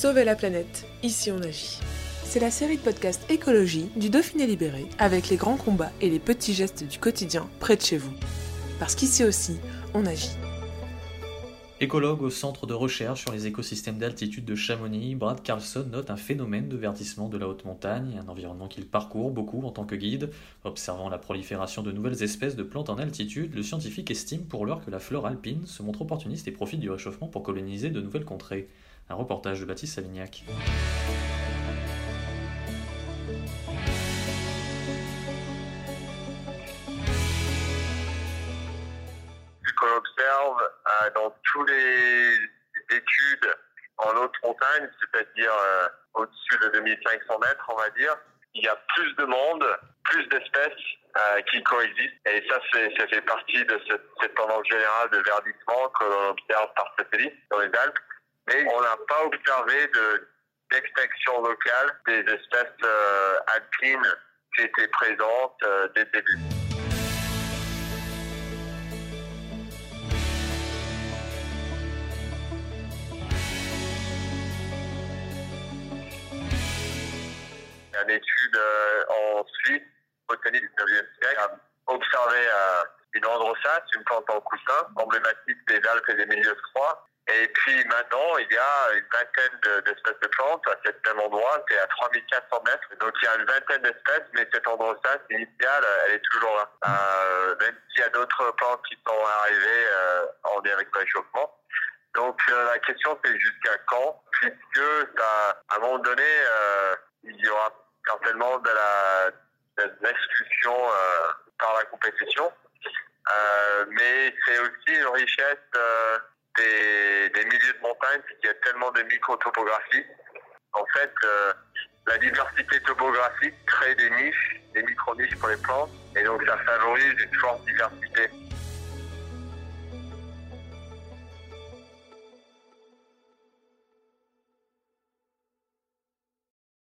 Sauver la planète. Ici on agit. C'est la série de podcasts écologie du Dauphiné libéré avec les grands combats et les petits gestes du quotidien près de chez vous. Parce qu'ici aussi, on agit. Écologue au centre de recherche sur les écosystèmes d'altitude de Chamonix, Brad Carlson note un phénomène de verdissement de la haute montagne, un environnement qu'il parcourt beaucoup en tant que guide. Observant la prolifération de nouvelles espèces de plantes en altitude, le scientifique estime pour l'heure que la flore alpine se montre opportuniste et profite du réchauffement pour coloniser de nouvelles contrées. Un reportage de Baptiste Savignac. Dans tous les études en haute montagne, c'est-à-dire euh, au-dessus de 2500 mètres, on va dire, il y a plus de monde, plus d'espèces euh, qui coexistent. Et ça, ça fait partie de cette, tendance générale de verdissement que l'on observe par satellite dans les Alpes. Mais on n'a pas observé de, d'extinction locale des espèces euh, alpines qui étaient présentes dès le début. Une étude euh, en Suisse, botanique du 9e siècle, a observé euh, une androsace, une plante en coussin, emblématique des Alpes et des milieux froids. Et puis maintenant, il y a une vingtaine de- d'espèces de plantes à cet même endroit, c'est à 3400 mètres. Donc il y a une vingtaine d'espèces, mais cette androsace initiale, elle est toujours là. Euh, même s'il y a d'autres plantes qui sont arrivées euh, en lien avec le réchauffement. Donc euh, la question c'est jusqu'à quand, puisque à un moment donné, euh, il y aura certainement de la de euh, par la compétition, Euh, mais c'est aussi une richesse euh, des, des milieux de montagne, puisqu'il y a tellement de micro-topographie. En fait, la diversité topographique crée des niches, des micro-niches pour les plantes, et donc ça favorise une forte diversité.